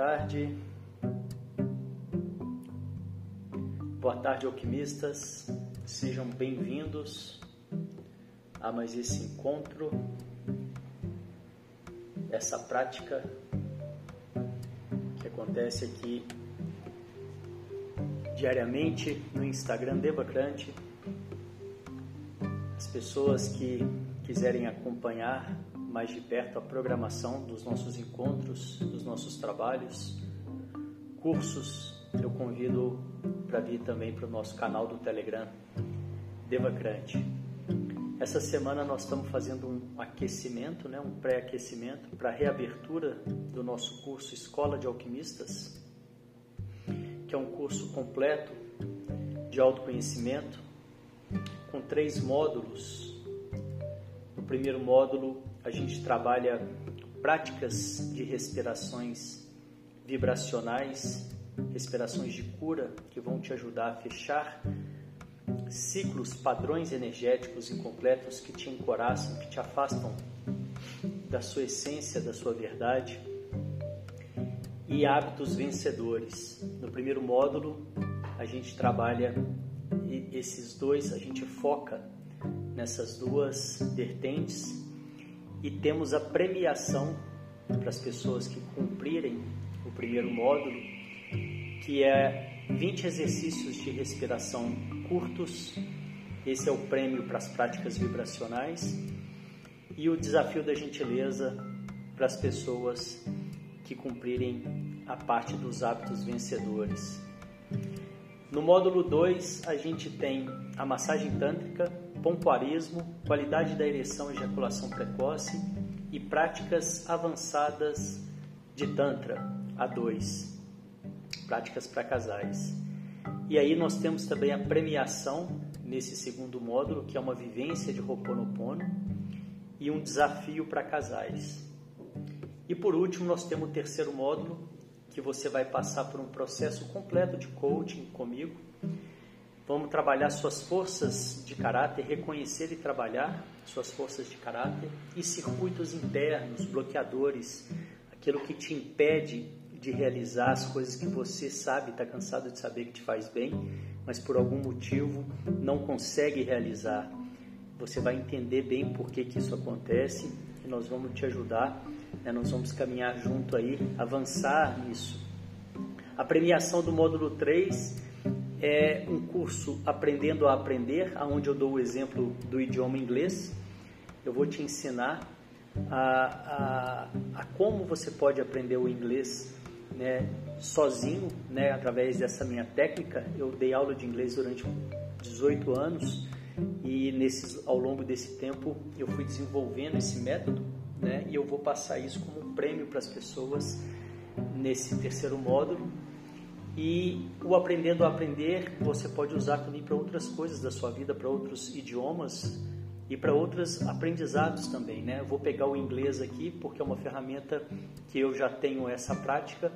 Tarde. Boa tarde, alquimistas. Sejam bem-vindos a mais esse encontro, essa prática que acontece aqui diariamente no Instagram Devacrante. As pessoas que quiserem acompanhar mais de perto a programação dos nossos encontros, dos nossos trabalhos, cursos, eu convido para vir também para o nosso canal do Telegram Devacrante. Essa semana nós estamos fazendo um aquecimento, né, um pré-aquecimento para a reabertura do nosso curso Escola de Alquimistas que é um curso completo de autoconhecimento com três módulos. No primeiro módulo, a gente trabalha práticas de respirações vibracionais, respirações de cura que vão te ajudar a fechar ciclos, padrões energéticos incompletos que te encoraçam, que te afastam da sua essência, da sua verdade e hábitos vencedores. No primeiro módulo, a gente trabalha esses dois, a gente foca nessas duas vertentes e temos a premiação para as pessoas que cumprirem o primeiro módulo, que é 20 exercícios de respiração curtos. Esse é o prêmio para as práticas vibracionais e o desafio da gentileza para as pessoas que cumprirem a parte dos hábitos vencedores. No módulo 2, a gente tem a massagem tântrica, pompoarismo, qualidade da ereção e ejaculação precoce e práticas avançadas de Tantra, a 2, práticas para casais. E aí nós temos também a premiação nesse segundo módulo, que é uma vivência de Ho'oponopono e um desafio para casais. E por último, nós temos o terceiro módulo, que você vai passar por um processo completo de coaching comigo. Vamos trabalhar suas forças de caráter, reconhecer e trabalhar suas forças de caráter e circuitos internos, bloqueadores, aquilo que te impede de realizar as coisas que você sabe, está cansado de saber que te faz bem, mas por algum motivo não consegue realizar. Você vai entender bem por que, que isso acontece e nós vamos te ajudar né? Nós vamos caminhar junto aí, avançar nisso. A premiação do módulo 3 é um curso Aprendendo a Aprender, onde eu dou o exemplo do idioma inglês. Eu vou te ensinar a, a, a como você pode aprender o inglês né, sozinho, né, através dessa minha técnica. Eu dei aula de inglês durante 18 anos e nesses, ao longo desse tempo eu fui desenvolvendo esse método né? E eu vou passar isso como um prêmio para as pessoas nesse terceiro módulo. E o aprendendo a aprender você pode usar também para outras coisas da sua vida, para outros idiomas e para outros aprendizados também, né? Eu vou pegar o inglês aqui porque é uma ferramenta que eu já tenho essa prática,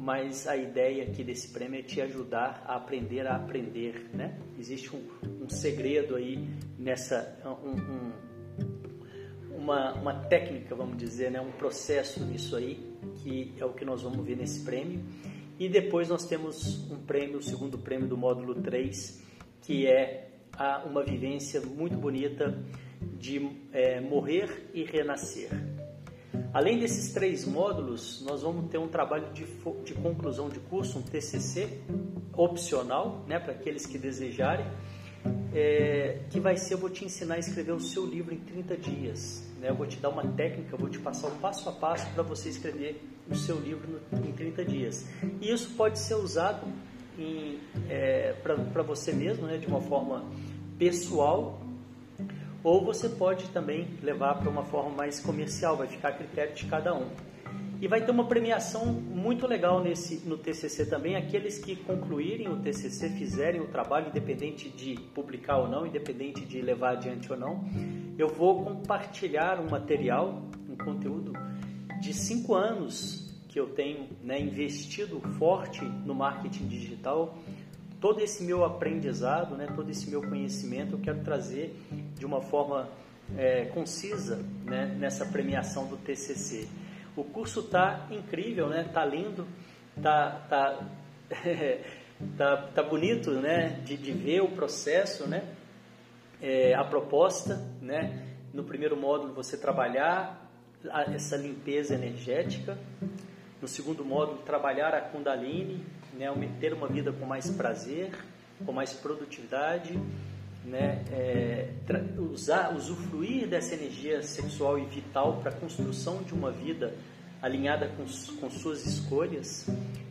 mas a ideia aqui desse prêmio é te ajudar a aprender a aprender, né? Existe um, um segredo aí nessa um, um uma, uma técnica, vamos dizer, né, um processo nisso aí, que é o que nós vamos ver nesse prêmio. E depois nós temos um prêmio, o segundo prêmio do módulo 3, que é a, uma vivência muito bonita de é, morrer e renascer. Além desses três módulos, nós vamos ter um trabalho de, de conclusão de curso, um TCC opcional, né, para aqueles que desejarem, é, que vai ser, eu vou te ensinar a escrever o seu livro em 30 dias. Né? Eu vou te dar uma técnica, vou te passar o passo a passo para você escrever o seu livro no, em 30 dias. E isso pode ser usado é, para você mesmo, né? de uma forma pessoal, ou você pode também levar para uma forma mais comercial, vai ficar a critério de cada um. E vai ter uma premiação muito legal nesse, no TCC também. Aqueles que concluírem o TCC, fizerem o trabalho, independente de publicar ou não, independente de levar adiante ou não, eu vou compartilhar um material, um conteúdo de cinco anos que eu tenho né, investido forte no marketing digital. Todo esse meu aprendizado, né, todo esse meu conhecimento, eu quero trazer de uma forma é, concisa né, nessa premiação do TCC. O curso tá incrível, né? Tá lindo, tá tá tá, tá bonito, né? De, de ver o processo, né? É, a proposta, né? No primeiro módulo você trabalhar essa limpeza energética. No segundo módulo trabalhar a Kundalini, né? Ter uma vida com mais prazer, com mais produtividade né, é, usar, usufruir dessa energia sexual e vital para a construção de uma vida alinhada com, com suas escolhas.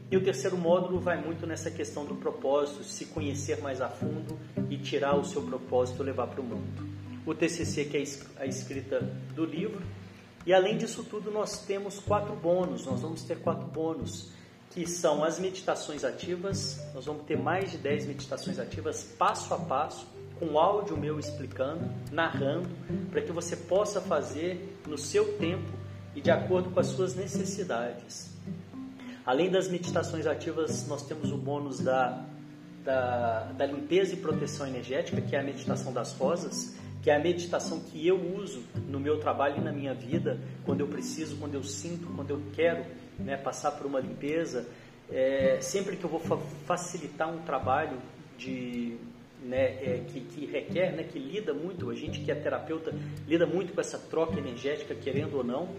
E o terceiro módulo vai muito nessa questão do propósito, se conhecer mais a fundo e tirar o seu propósito e levar para o mundo. O TCC, que é a escrita do livro. E além disso tudo, nós temos quatro bônus, nós vamos ter quatro bônus, que são as meditações ativas, nós vamos ter mais de 10 meditações ativas, passo a passo, com áudio meu explicando, narrando, para que você possa fazer no seu tempo e de acordo com as suas necessidades. Além das meditações ativas, nós temos o bônus da, da, da limpeza e proteção energética, que é a meditação das rosas, que é a meditação que eu uso no meu trabalho e na minha vida, quando eu preciso, quando eu sinto, quando eu quero né, passar por uma limpeza. É, sempre que eu vou fa facilitar um trabalho de né, é, que, que, requer, né, que lida muito, a gente que é terapeuta lida muito com essa troca energética, querendo ou não,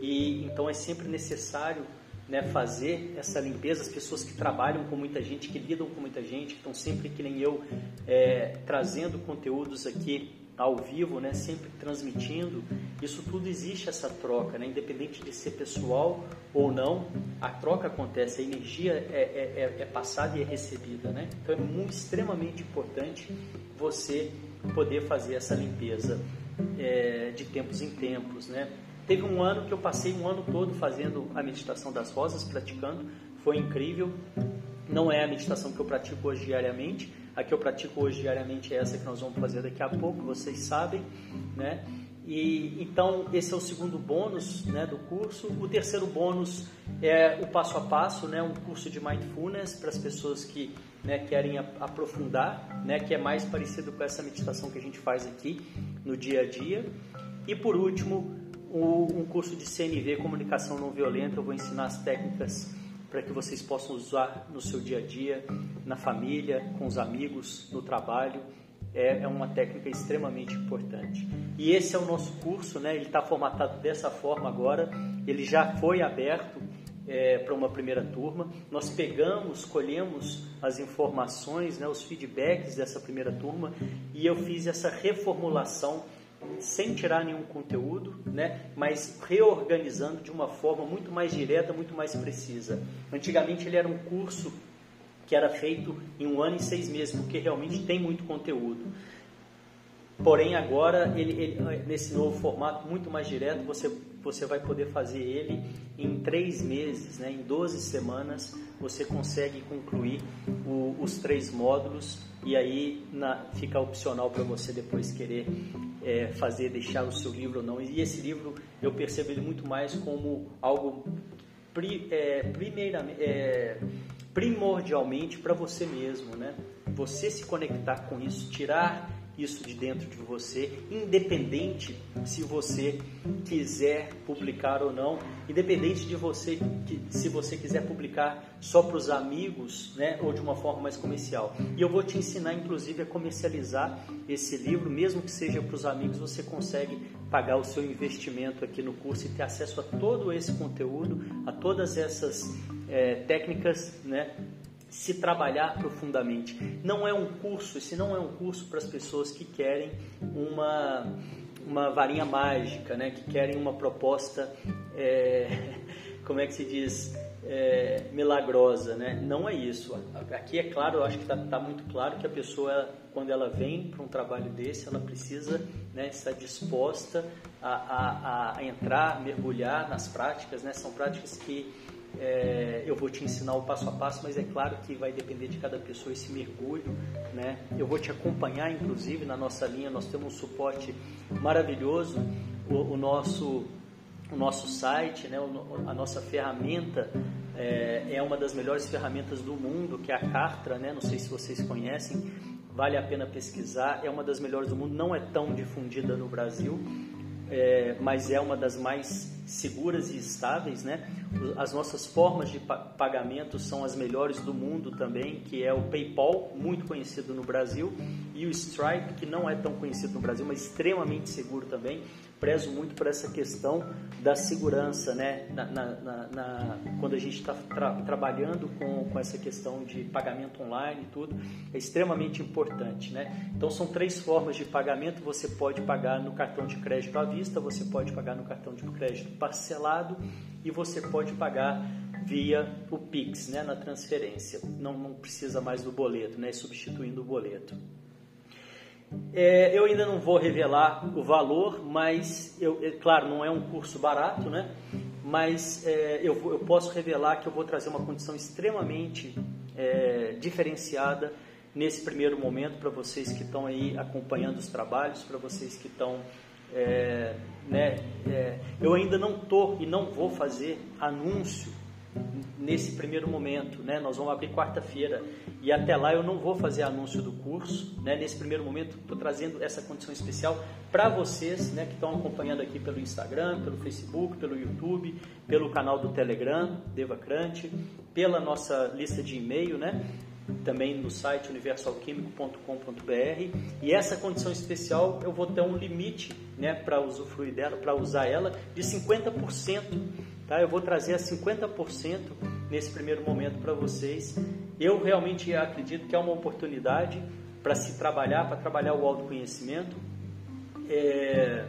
e então é sempre necessário né, fazer essa limpeza. As pessoas que trabalham com muita gente, que lidam com muita gente, que estão sempre que nem eu é, trazendo conteúdos aqui ao vivo, né, sempre transmitindo, isso tudo existe essa troca, né, independente de ser pessoal ou não, a troca acontece, a energia é, é, é, é passada e é recebida, né? Então é muito, extremamente importante você poder fazer essa limpeza é, de tempos em tempos, né? Teve um ano que eu passei um ano todo fazendo a meditação das rosas, praticando, foi incrível. Não é a meditação que eu pratico hoje diariamente, a que eu pratico hoje diariamente é essa que nós vamos fazer daqui a pouco, vocês sabem, né? E então esse é o segundo bônus, né, do curso. O terceiro bônus é o passo a passo, né, um curso de mindfulness para as pessoas que né, querem aprofundar, né, que é mais parecido com essa meditação que a gente faz aqui no dia a dia. E por último, um curso de CNV, comunicação não violenta. Eu vou ensinar as técnicas para que vocês possam usar no seu dia a dia, na família, com os amigos, no trabalho. É, é uma técnica extremamente importante. E esse é o nosso curso, né? Ele está formatado dessa forma agora. Ele já foi aberto é, para uma primeira turma. Nós pegamos, colhemos as informações, né, os feedbacks dessa primeira turma e eu fiz essa reformulação sem tirar nenhum conteúdo, né, mas reorganizando de uma forma muito mais direta, muito mais precisa. Antigamente ele era um curso que era feito em um ano e seis meses, porque realmente tem muito conteúdo. Porém, agora, ele, ele, nesse novo formato, muito mais direto, você, você vai poder fazer ele em três meses, né? em 12 semanas, você consegue concluir o, os três módulos e aí na, fica opcional para você depois querer é, fazer, deixar o seu livro ou não. E esse livro eu percebo ele muito mais como algo pri, é, primeiramente, é, primordialmente para você mesmo, né? Você se conectar com isso, tirar isso de dentro de você, independente se você quiser publicar ou não, independente de você se você quiser publicar só para os amigos, né, ou de uma forma mais comercial. E eu vou te ensinar inclusive a comercializar esse livro, mesmo que seja para os amigos, você consegue pagar o seu investimento aqui no curso e ter acesso a todo esse conteúdo, a todas essas é, técnicas, né, se trabalhar profundamente. Não é um curso, esse não é um curso para as pessoas que querem uma, uma varinha mágica, né? que querem uma proposta, é, como é que se diz, é, milagrosa. Né? Não é isso. Aqui é claro, eu acho que está tá muito claro que a pessoa, quando ela vem para um trabalho desse, ela precisa né, estar disposta a, a, a entrar, mergulhar nas práticas. Né? São práticas que é, eu vou te ensinar o passo a passo, mas é claro que vai depender de cada pessoa esse mergulho, né? Eu vou te acompanhar, inclusive, na nossa linha, nós temos um suporte maravilhoso, o, o nosso, o nosso site, né? A nossa ferramenta é, é, uma das melhores ferramentas do mundo, que é a Cartra, né? Não sei se vocês conhecem, vale a pena pesquisar, é uma das melhores do mundo, não é tão difundida no Brasil, é, mas é uma das mais seguras e estáveis, né? As nossas formas de pagamento são as melhores do mundo também, que é o PayPal, muito conhecido no Brasil, e o Stripe, que não é tão conhecido no Brasil, mas extremamente seguro também prezo muito por essa questão da segurança, né? Na, na, na, quando a gente está tra trabalhando com, com essa questão de pagamento online e tudo, é extremamente importante, né? Então são três formas de pagamento. Você pode pagar no cartão de crédito à vista, você pode pagar no cartão de crédito parcelado e você pode pagar via o Pix, né? Na transferência. Não, não precisa mais do boleto, né? Substituindo o boleto. É, eu ainda não vou revelar o valor, mas, eu, é, claro, não é um curso barato, né? Mas é, eu, eu, posso revelar que eu vou trazer uma condição extremamente é, diferenciada nesse primeiro momento para vocês que estão aí acompanhando os trabalhos, para vocês que estão é, né, é, eu ainda não estou e não vou fazer anúncio nesse primeiro momento, né? Nós vamos abrir quarta-feira e até lá eu não vou fazer anúncio do curso, né? Nesse primeiro momento estou trazendo essa condição especial para vocês, né? Que estão acompanhando aqui pelo Instagram, pelo Facebook, pelo YouTube, pelo canal do Telegram, Devacrante, pela nossa lista de e-mail, né? Também no site universalquímico.com.br e essa condição especial eu vou ter um limite, né? Para usufruir dela, para usar ela de 50%. Tá? Eu vou trazer a 50% nesse primeiro momento para vocês. Eu realmente acredito que é uma oportunidade para se trabalhar, para trabalhar o autoconhecimento. É...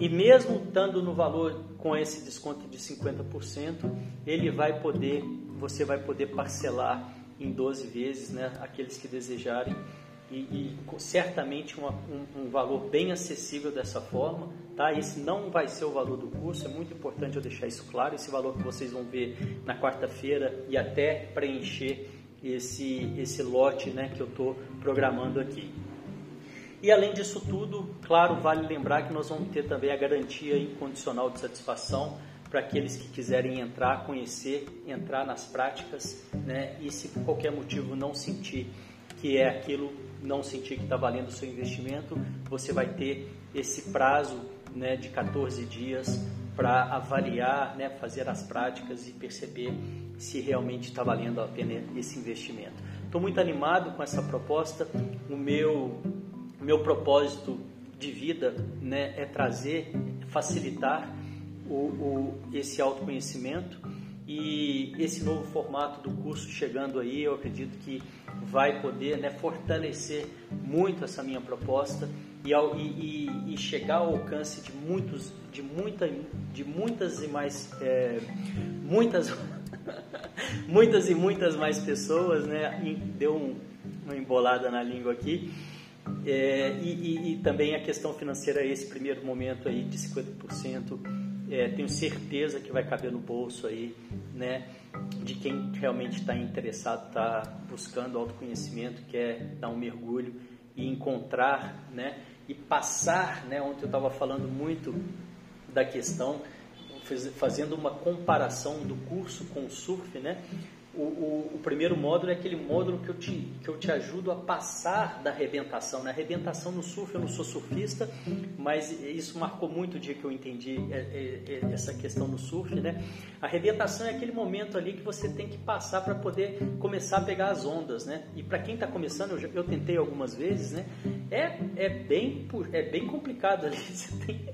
E mesmo estando no valor com esse desconto de 50%, ele vai poder, você vai poder parcelar em 12 vezes, né, aqueles que desejarem e, e certamente uma, um, um, valor bem acessível dessa forma. Tá? Esse não vai ser o valor do curso, é muito importante eu deixar isso claro. Esse valor que vocês vão ver na quarta-feira e até preencher esse, esse lote né, que eu estou programando aqui. E além disso tudo, claro, vale lembrar que nós vamos ter também a garantia incondicional de satisfação para aqueles que quiserem entrar, conhecer, entrar nas práticas, né? E se por qualquer motivo não sentir que é aquilo não sentir que está valendo o seu investimento, você vai ter esse prazo né, de 14 dias para avaliar, né, fazer as práticas e perceber se realmente está valendo a pena esse investimento. Estou muito animado com essa proposta. O meu, meu propósito de vida né, é trazer, facilitar o, o, esse autoconhecimento e esse novo formato do curso chegando aí, eu acredito que vai poder né, fortalecer muito essa minha proposta e, e, e, chegar ao alcance de muitos, de muita, de muitas e mais, é, muitas, muitas e muitas mais pessoas, né? Deu um, uma embolada na língua aqui. É, e, e, também a questão financeira, esse primeiro momento aí de 50%, é, tenho certeza que vai caber no bolso aí, né? De quem realmente está interessado, está buscando autoconhecimento, quer dar um mergulho e encontrar, né? E passar, né? Ontem eu estava falando muito da questão, fazendo uma comparação do curso com o surf, né? O, o, o, primeiro módulo é aquele módulo que eu, te, que eu te ajudo a passar da arrebentação. Na né? arrebentação no surf, eu não sou surfista, mas isso marcou muito o dia que eu entendi é, é, é, essa questão no surf. Né? A arrebentação é aquele momento ali que você tem que passar para poder começar a pegar as ondas. Né? E para quem está começando, eu, já, eu tentei algumas vezes, né? é, é, bem, é bem complicado ali. Tem,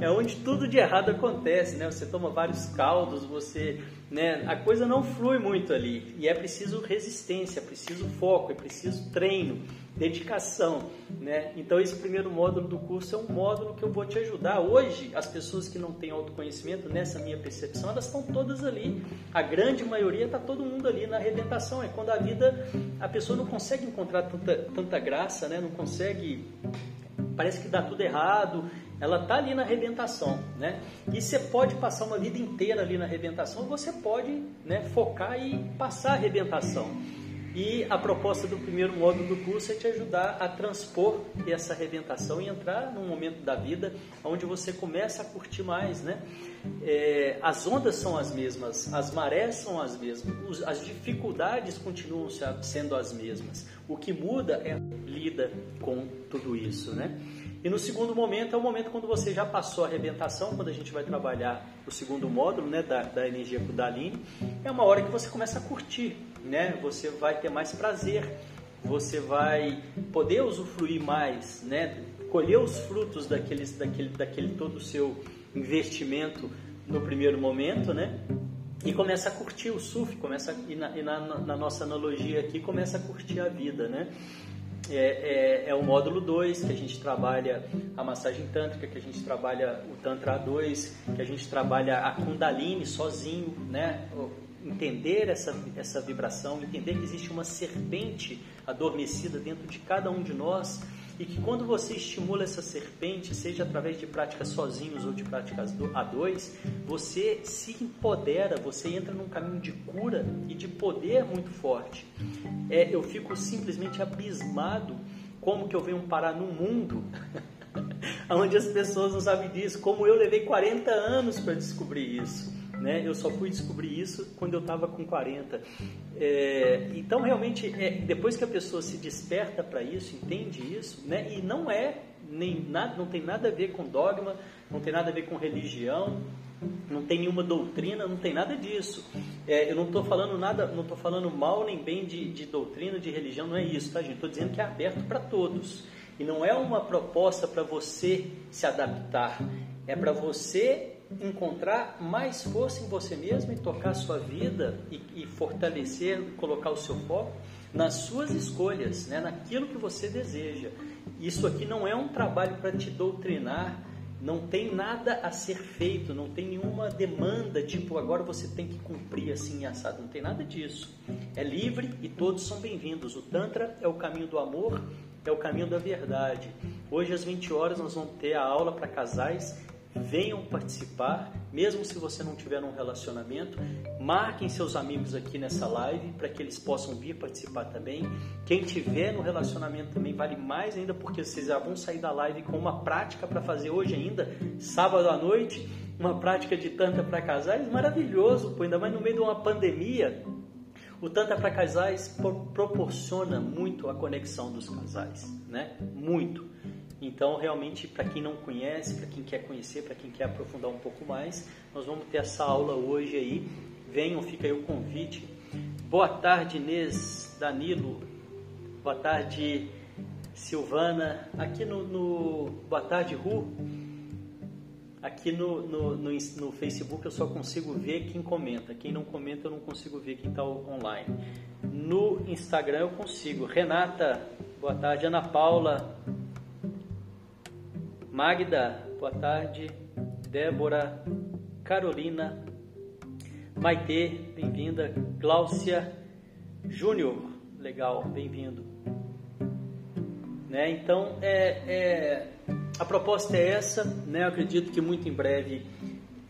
é onde tudo de errado acontece. Né? Você toma vários caldos, você né, a coisa não flui muito ali e é preciso resistência, é preciso foco, é preciso treino, dedicação, né? Então esse primeiro módulo do curso é um módulo que eu vou te ajudar. Hoje as pessoas que não têm autoconhecimento, nessa minha percepção, elas estão todas ali. A grande maioria está todo mundo ali na arrebentação. É quando a vida a pessoa não consegue encontrar tanta, tanta graça, né? Não consegue parece que dá tudo errado, ela está ali na arrebentação, né? E você pode passar uma vida inteira ali na arrebentação, você pode né, focar e passar a arrebentação. E a proposta do primeiro módulo do curso é te ajudar a transpor essa arrebentação e entrar num momento da vida onde você começa a curtir mais, né? É, as ondas são as mesmas, as marés são as mesmas, as dificuldades continuam sendo as mesmas. O que muda é lida com tudo isso, né? E no segundo momento é o momento quando você já passou a arrebentação, quando a gente vai trabalhar o segundo módulo né, da, da energia Kundalini, é uma hora que você começa a curtir, né? você vai ter mais prazer, você vai poder usufruir mais, né? colher os frutos daqueles, daquele, daquele todo o seu investimento no primeiro momento, né? E começa a curtir o surf, começa e na, e na, na nossa analogia aqui começa a curtir a vida, né? É, é, é o módulo 2, que a gente trabalha a massagem tântrica, que a gente trabalha o Tantra 2, que a gente trabalha a Kundalini sozinho, né? Entender essa, essa vibração, entender que existe uma serpente adormecida dentro de cada um de nós e que quando você estimula essa serpente, seja através de práticas sozinhos ou de práticas a dois, você se empodera, você entra num caminho de cura e de poder muito forte. É, eu fico simplesmente abismado como que eu venho parar num mundo onde as pessoas não sabem disso, como eu levei 40 anos para descobrir isso. Né? Eu só fui descobrir isso quando eu estava com 40. É, então, realmente, é, depois que a pessoa se desperta para isso, entende isso, né? e não é nem nada, não tem nada a ver com dogma, não tem nada a ver com religião, não tem nenhuma doutrina, não tem nada disso. É, eu não estou falando nada, não estou falando mal nem bem de, de, doutrina, de religião, não é isso, tá gente? Estou dizendo que é aberto para todos. E não é uma proposta para você se adaptar, é para você encontrar mais força em você mesmo e tocar sua vida e, e fortalecer, colocar o seu foco nas suas escolhas, né? naquilo que você deseja. Isso aqui não é um trabalho para te doutrinar, não tem nada a ser feito, não tem nenhuma demanda, tipo, agora você tem que cumprir assim assado, não tem nada disso. É livre e todos são bem-vindos. O Tantra é o caminho do amor, é o caminho da verdade. Hoje às 20 horas nós vamos ter a aula para casais venham participar, mesmo se você não tiver um relacionamento, marquem seus amigos aqui nessa live para que eles possam vir participar também. Quem tiver no relacionamento também vale mais ainda porque vocês já vão sair da live com uma prática para fazer hoje ainda, sábado à noite, uma prática de tanta para casais, maravilhoso, pô, ainda mais no meio de uma pandemia. O Tantra para Casais proporciona muito a conexão dos casais, né? Muito. Então, realmente, para quem não conhece, para quem quer conhecer, para quem quer aprofundar um pouco mais, nós vamos ter essa aula hoje aí. Venham, fica aí o convite. Boa tarde, Inês, Danilo. Boa tarde, Silvana. Aqui no, no Boa tarde, Ru. Aqui no, no, no, no, Facebook eu só consigo ver quem comenta. Quem não comenta eu não consigo ver quem está online. No Instagram eu consigo. Renata, boa tarde. Ana Paula, Magda, boa tarde. Débora, Carolina, Maitê, bem-vinda. Gláucia, Júnior, legal, bem-vindo. Né? Então, é, é, a proposta é essa. Né? Eu acredito que muito em breve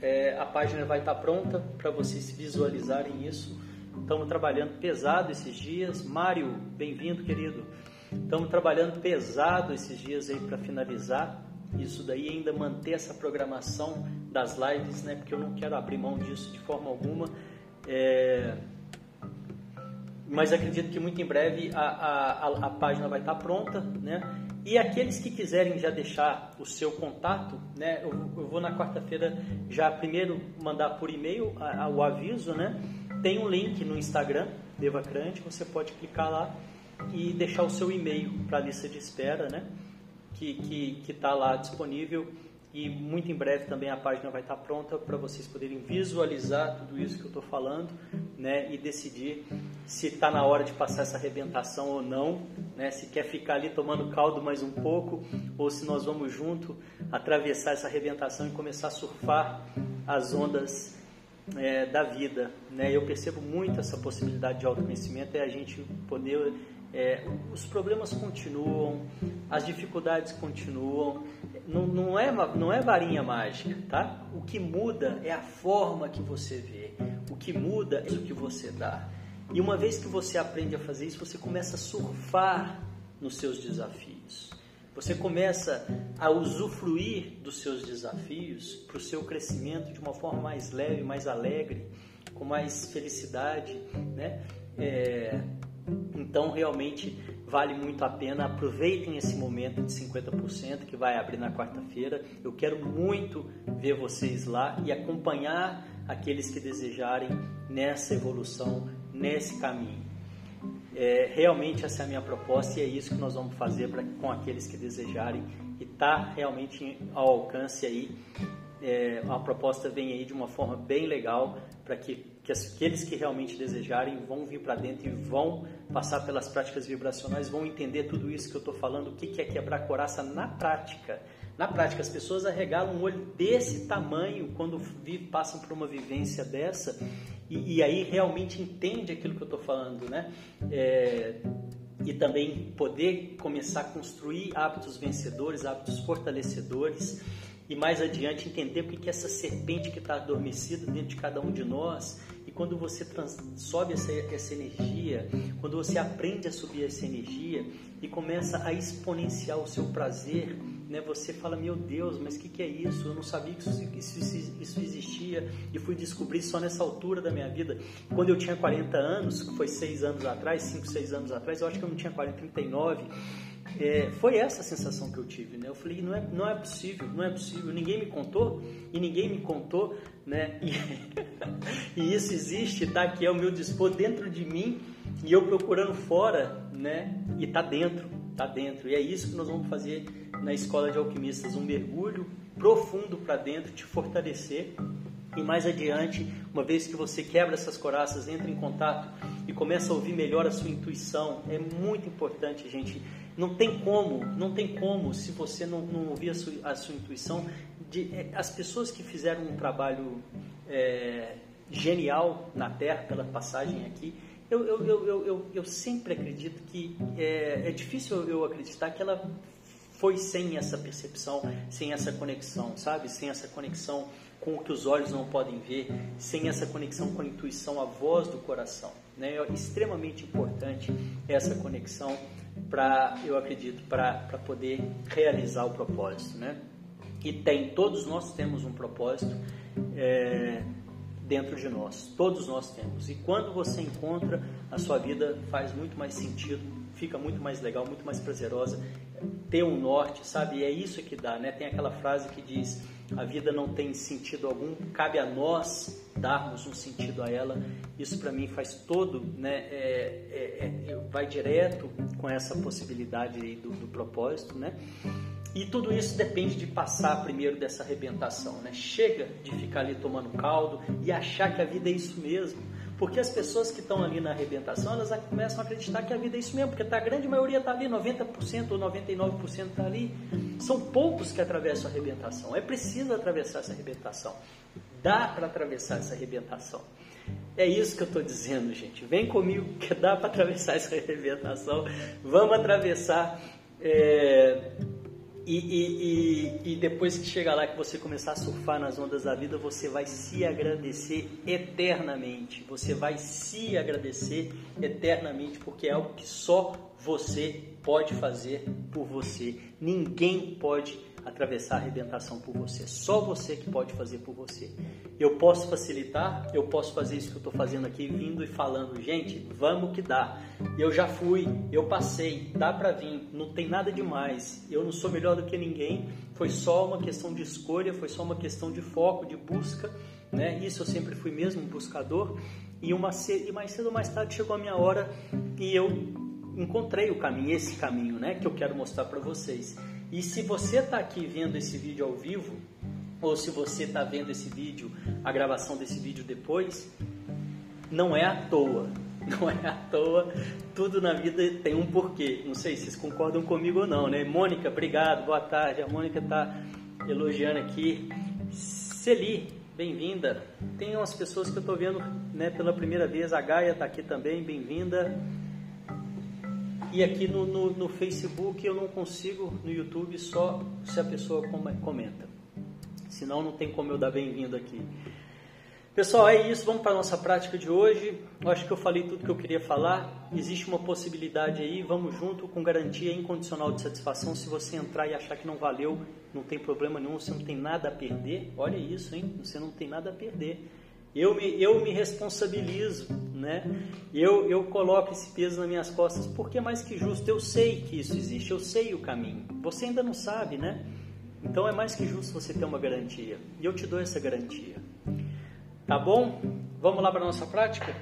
é, a página vai estar pronta para vocês visualizarem isso. Estamos trabalhando pesado esses dias. Mário, bem-vindo, querido. Estamos trabalhando pesado esses dias aí para finalizar isso daí ainda manter essa programação das lives, né? Porque eu não quero abrir mão disso de forma alguma. É... Mas acredito que muito em breve a, a, a página vai estar pronta, né? E aqueles que quiserem já deixar o seu contato, né? Eu, eu vou na quarta-feira já primeiro mandar por e-mail o aviso, né? Tem um link no Instagram, Devacrante, você pode clicar lá e deixar o seu e-mail para a lista de espera, né? Que está lá disponível e muito em breve também a página vai estar tá pronta para vocês poderem visualizar tudo isso que eu estou falando né, e decidir se está na hora de passar essa arrebentação ou não, né, se quer ficar ali tomando caldo mais um pouco ou se nós vamos junto atravessar essa arrebentação e começar a surfar as ondas é, da vida. Né? Eu percebo muito essa possibilidade de autoconhecimento, é a gente poder é, os problemas continuam, as dificuldades continuam, não, não, é, não é varinha mágica, tá? O que muda é a forma que você vê, o que muda é o que você dá. E uma vez que você aprende a fazer isso, você começa a surfar nos seus desafios. Você começa a usufruir dos seus desafios para o seu crescimento de uma forma mais leve, mais alegre, com mais felicidade, né? É, então realmente vale muito a pena. Aproveitem esse momento de 50% que vai abrir na quarta-feira. Eu quero muito ver vocês lá e acompanhar aqueles que desejarem nessa evolução, nesse caminho. É, realmente essa é a minha proposta e é isso que nós vamos fazer pra, com aqueles que desejarem e está realmente ao alcance aí. É, a proposta vem aí de uma forma bem legal para que, que aqueles que realmente desejarem vão vir para dentro e vão passar pelas práticas vibracionais, vão entender tudo isso que eu estou falando, o que, é quebrar coraça na prática. Na prática, as pessoas arregalam um olho desse tamanho quando passam por uma vivência dessa e, e aí realmente entende aquilo que eu estou falando, né? É, e também poder começar a construir hábitos vencedores, hábitos fortalecedores e mais adiante entender o que é essa serpente que está adormecida dentro de cada um de nós e quando você sobe essa, essa energia, quando você aprende a subir essa energia e começa a exponenciar o seu prazer né, você fala, meu Deus, mas o que, que, é isso? Eu não sabia que isso, isso, isso, existia e fui descobrir só nessa altura da minha vida. Quando eu tinha 40 anos, que foi 6 anos atrás, 5, 6 anos atrás, eu acho que eu não tinha 40, 39. É, foi essa a sensação que eu tive, né? Eu falei, não é, não é possível, não é possível. Ninguém me contou e ninguém me contou, né? E, e isso existe, tá? Que é o meu dispor dentro de mim e eu procurando fora, né? E tá dentro, tá dentro. E é isso que nós vamos fazer na escola de alquimistas, um mergulho profundo para dentro, te fortalecer. E mais adiante, uma vez que você quebra essas coraças, entra em contato e começa a ouvir melhor a sua intuição, é muito importante, gente. Não tem como, não tem como, se você não, não ouvir a sua, a sua intuição, de, é, as pessoas que fizeram um trabalho é, genial na Terra, pela passagem aqui, eu, eu, eu, eu, eu, sempre acredito que é, é difícil eu acreditar que ela foi sem essa percepção, sem essa conexão, sabe? Sem essa conexão com o que os olhos não podem ver, sem essa conexão com a intuição, a voz do coração. Né? É extremamente importante essa conexão para, eu acredito, para poder realizar o propósito. Né? E tem, todos nós temos um propósito é, dentro de nós, todos nós temos. E quando você encontra, a sua vida faz muito mais sentido fica muito mais legal, muito mais prazerosa, ter um norte, sabe? E é isso que dá, né? Tem aquela frase que diz: a vida não tem sentido algum, cabe a nós darmos um sentido a ela. Isso para mim faz todo, né? É, é, é, vai direto com essa possibilidade do, do propósito, né? E tudo isso depende de passar primeiro dessa arrebentação, né? Chega de ficar ali tomando caldo e achar que a vida é isso mesmo. Porque as pessoas que estão ali na arrebentação, elas começam a acreditar que a vida é isso mesmo, porque tá, a grande maioria está ali, 90% ou 99% está ali. São poucos que atravessam a arrebentação. É preciso atravessar essa arrebentação. Dá para atravessar essa arrebentação. É isso que eu estou dizendo, gente. Vem comigo que dá para atravessar essa arrebentação. Vamos atravessar. É e, e, e, e, depois que chegar lá, que você começar a surfar nas ondas da vida, você vai se agradecer eternamente. Você vai se agradecer eternamente, porque é algo que só você pode fazer por você. Ninguém pode atravessar a arrebentação por você. Só você que pode fazer por você. Eu posso facilitar, eu posso fazer isso que eu estou fazendo aqui, vindo e falando, gente, vamos que dá. Eu já fui, eu passei, dá para vir, não tem nada demais. Eu não sou melhor do que ninguém. Foi só uma questão de escolha, foi só uma questão de foco, de busca. Né? Isso eu sempre fui mesmo um buscador. E, uma, e mais cedo ou mais tarde chegou a minha hora e eu encontrei o caminho, esse caminho, né, que eu quero mostrar para vocês. E se você está aqui vendo esse vídeo ao vivo, ou se você está vendo esse vídeo, a gravação desse vídeo depois, não é à toa. Não é à toa, tudo na vida tem um porquê. Não sei se vocês concordam comigo ou não, né? Mônica, obrigado, boa tarde. A Mônica está elogiando aqui. Celi, bem-vinda. Tem umas pessoas que eu estou vendo né, pela primeira vez. A Gaia está aqui também, bem-vinda. E aqui no, no, no, Facebook eu não consigo, no YouTube, só se a pessoa comenta. Senão não tem como eu dar bem-vindo aqui. Pessoal, é isso. Vamos para a nossa prática de hoje. Eu acho que eu falei tudo que eu queria falar. Existe uma possibilidade aí. Vamos junto com garantia incondicional de satisfação. Se você entrar e achar que não valeu, não tem problema nenhum. Você não tem nada a perder. Olha isso, hein? Você não tem nada a perder. Eu me, eu me responsabilizo né? Eu, eu coloco esse peso nas minhas costas porque é mais que justo. Eu sei que isso existe, eu sei o caminho. Você ainda não sabe, né? Então é mais que justo você ter uma garantia. E eu te dou essa garantia. Tá bom? Vamos lá para nossa prática?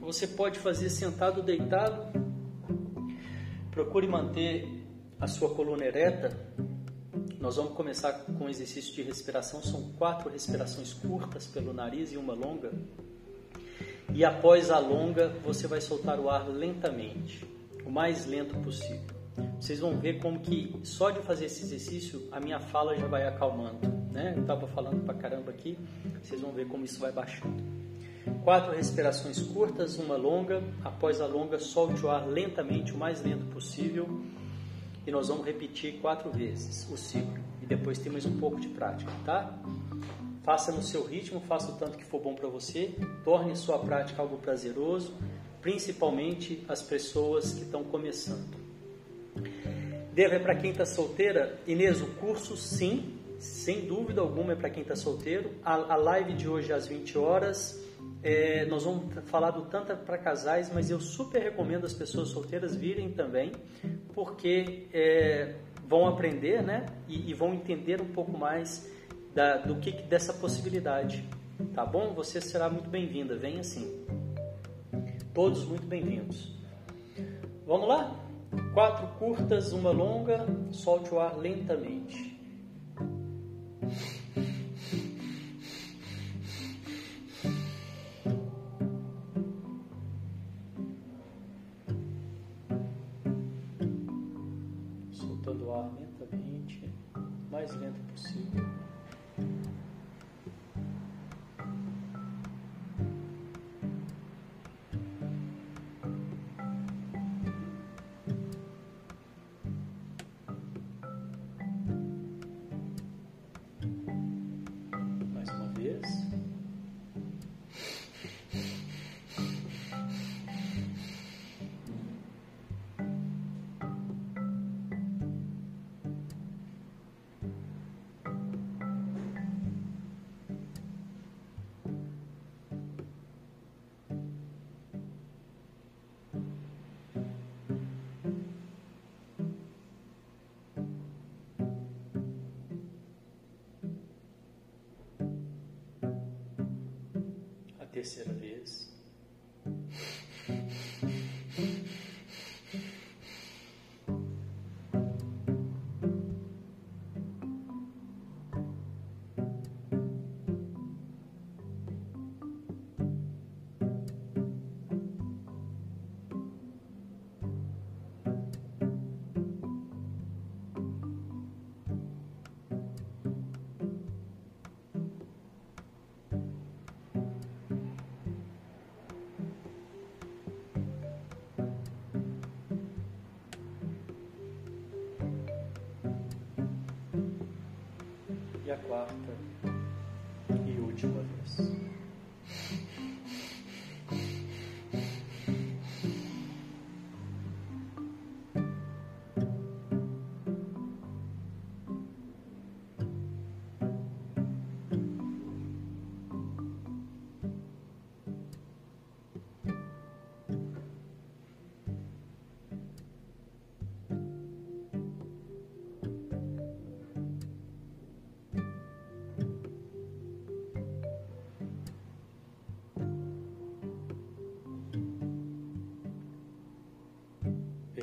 Você pode fazer sentado ou deitado. Procure manter a sua coluna ereta. Nós vamos começar com um exercício de respiração. São quatro respirações curtas pelo nariz e uma longa. E após a longa, você vai soltar o ar lentamente, o mais lento possível. Vocês vão ver como que só de fazer esse exercício a minha fala já vai acalmando, né? Eu estava falando pra caramba aqui, vocês vão ver como isso vai baixando. Quatro respirações curtas, uma longa. Após a longa, solte o ar lentamente, o mais lento possível. E nós vamos repetir quatro vezes o ciclo. E depois tem mais um pouco de prática, tá? Faça no seu ritmo, faça o tanto que for bom para você, torne sua prática algo prazeroso, principalmente as pessoas que estão começando. Deve é para quem está solteira? Inês, o curso sim, sem dúvida alguma é para quem está solteiro. A, a, live de hoje às 20 horas, é, nós vamos falar do Tantra para casais, mas eu super recomendo as pessoas solteiras virem também, porque é, vão aprender né, e, e vão entender um pouco mais da, do que dessa possibilidade. Tá bom? Você será muito bem-vinda. Venha sim. Todos muito bem-vindos. Vamos lá? Quatro curtas, uma longa. Solte o ar lentamente. E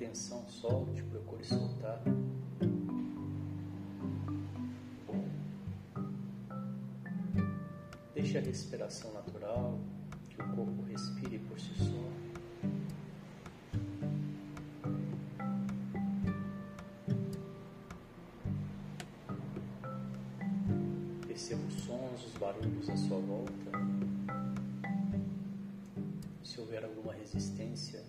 tensão, solte, procure soltar. Deixe a respiração natural, que o corpo respire por si só. Perceba os sons, os barulhos à sua volta. Se houver alguma resistência,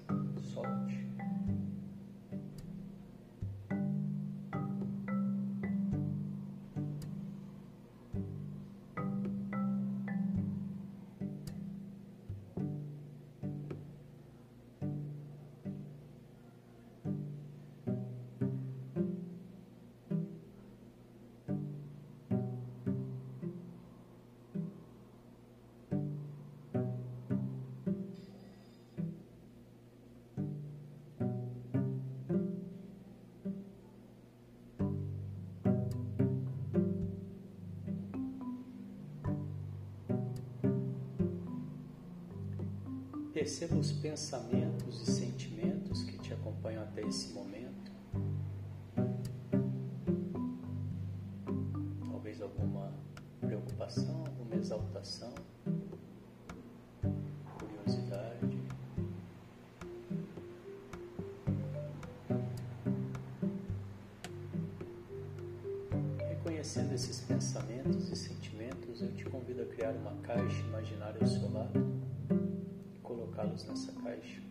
Perceba os pensamentos e sentimentos que te acompanham até esse momento. Talvez alguma preocupação, alguma exaltação, curiosidade. Reconhecendo esses pensamentos e sentimentos, eu te convido a criar uma caixa imaginária ao seu colocá-los nessa caixa.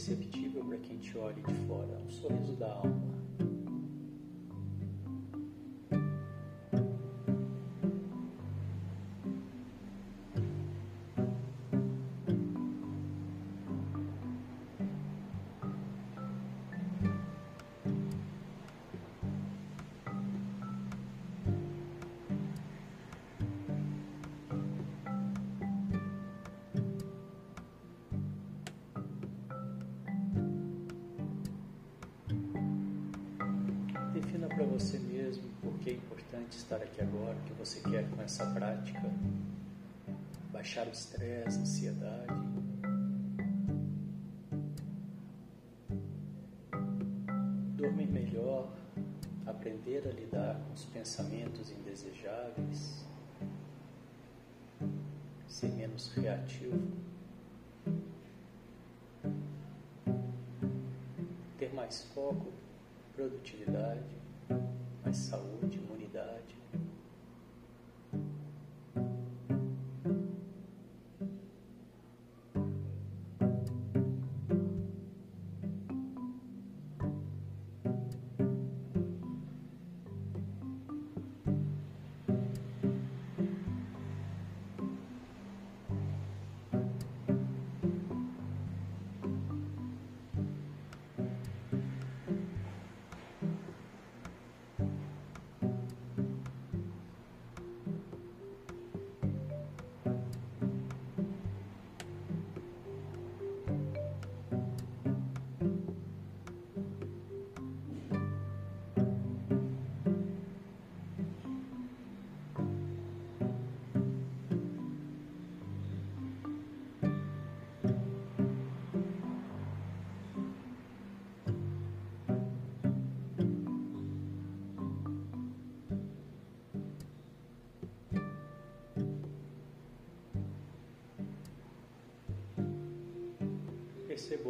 Imperceptível para quem te olha de fora, um sorriso da alma. Importante estar aqui agora, o que você quer com essa prática. Baixar o estresse, a ansiedade. Dormir melhor, aprender a lidar com os pensamentos indesejáveis, ser menos reativo. Ter mais foco, produtividade mais saúde. Perceba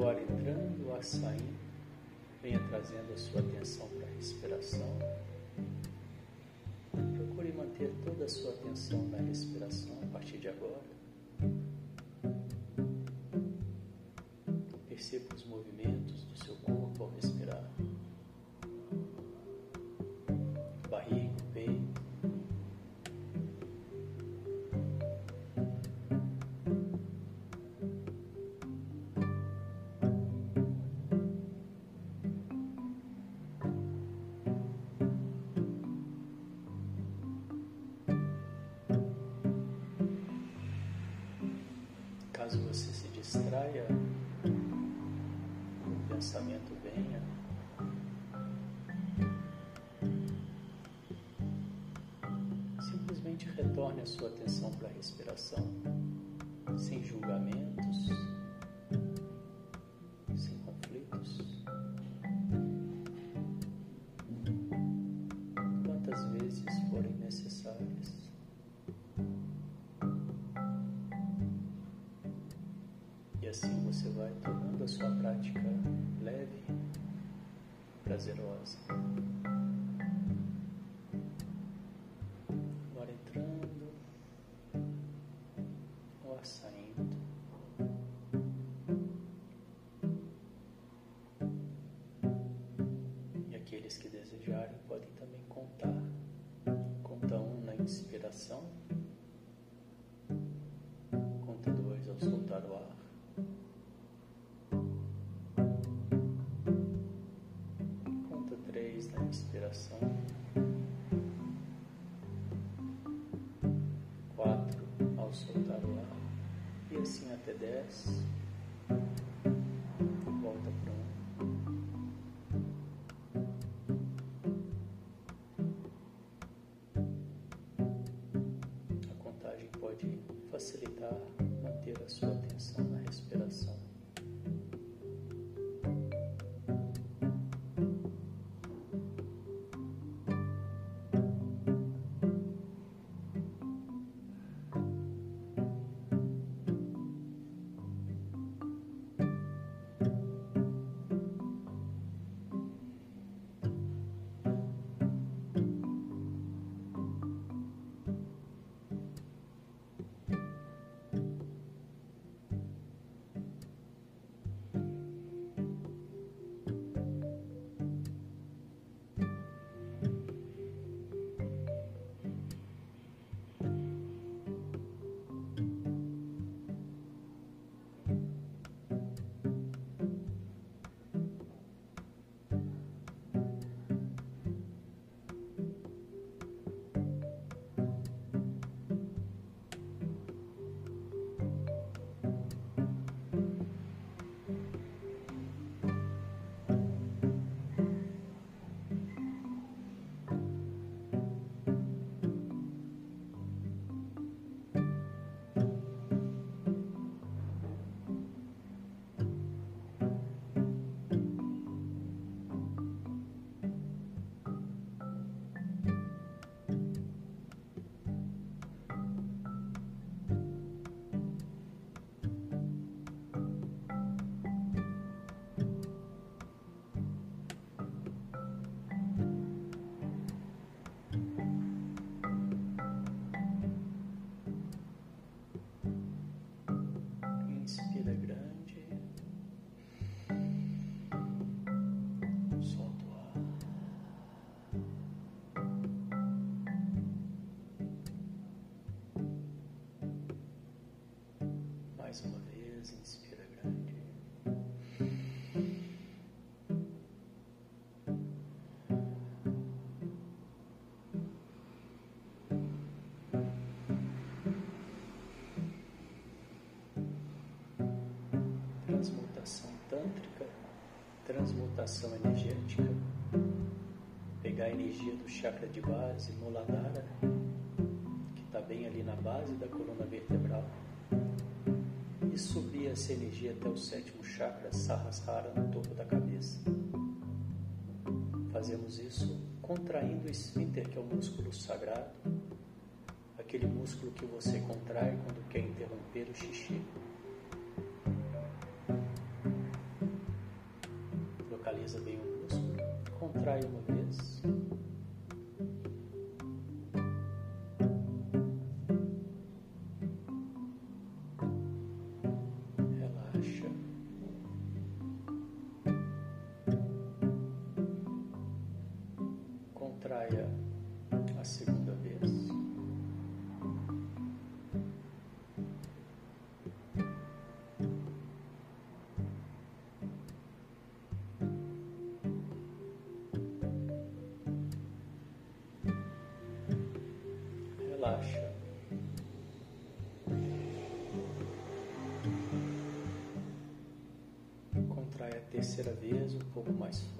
o ar entrando, o ar saindo. Venha trazendo a sua atenção para a respiração. Procure manter toda a sua atenção na respiração a partir de agora. A sua atenção para a respiração, sem julgamentos. Assim até transmutação energética. Pegar a energia do chakra de base, Muladhara, que está bem ali na base da coluna vertebral e subir essa energia até o sétimo chakra, Sahasrara, no topo da cabeça. Fazemos isso contraindo o esfíncter, que é o músculo sagrado, aquele músculo que você contrai quando quer interromper o xixi. Uma vez. Terceira vez, um pouco mais forte.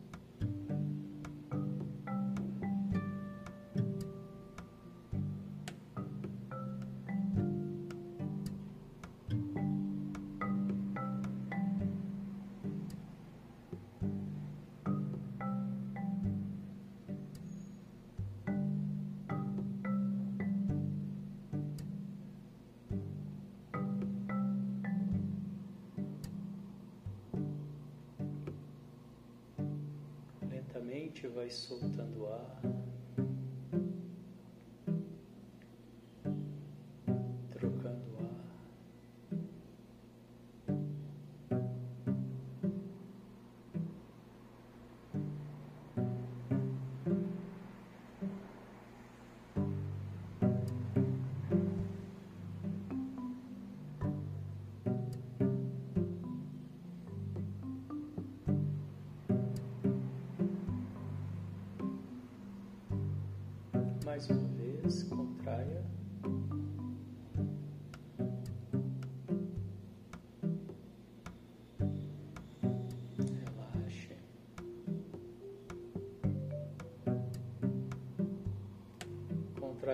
Vai soltando ar.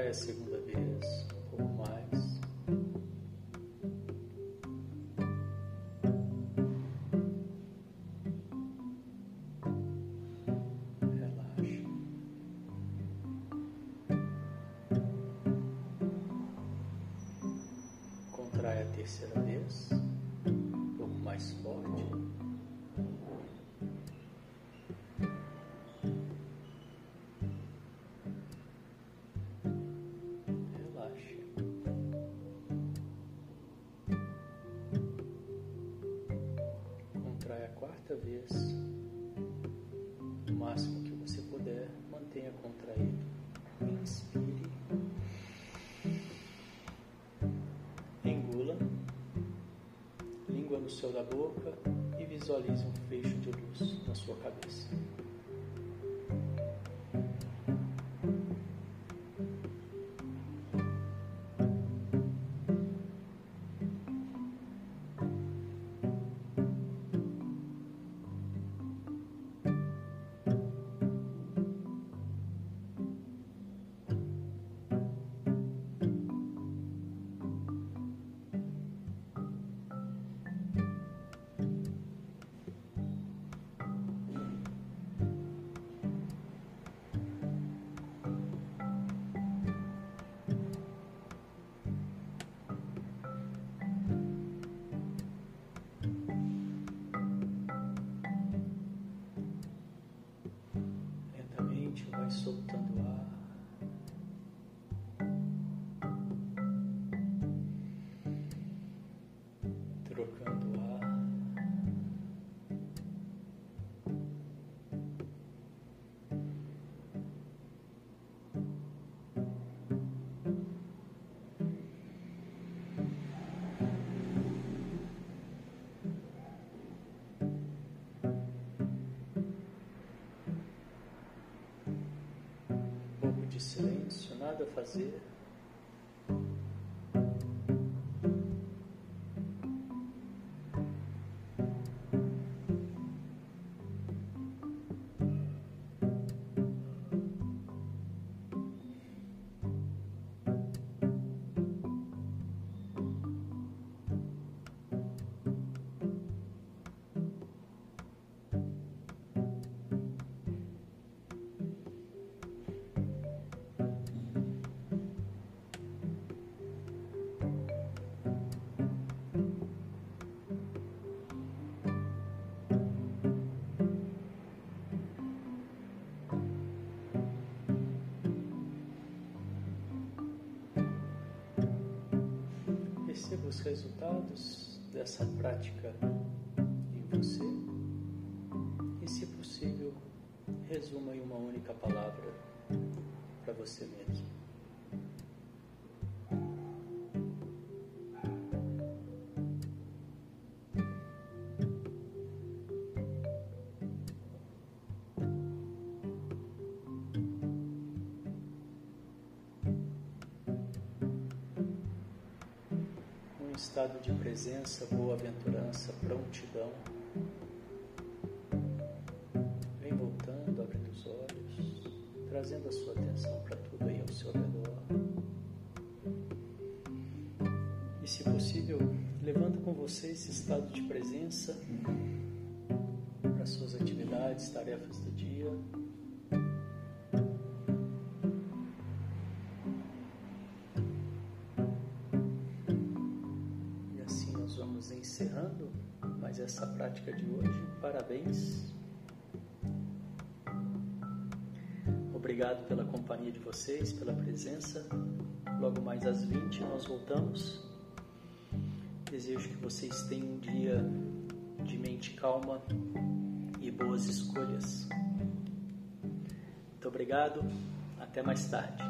Contrai da boca e visualize um fecho de luz na sua cabeça. Silêncio, nada a fazer. Resultados dessa prática em você e, se possível, resuma em uma única palavra para você mesmo. Estado de presença, boa-aventurança, prontidão. Vem voltando, abrindo os olhos, trazendo a sua atenção para tudo aí ao seu redor. E, se possível, levando com você esse estado de presença para suas atividades, tarefas do dia. Obrigado pela companhia de vocês, pela presença. Logo mais às 20 nós voltamos. Desejo que vocês tenham um dia de mente calma e boas escolhas. Muito obrigado. Até mais tarde.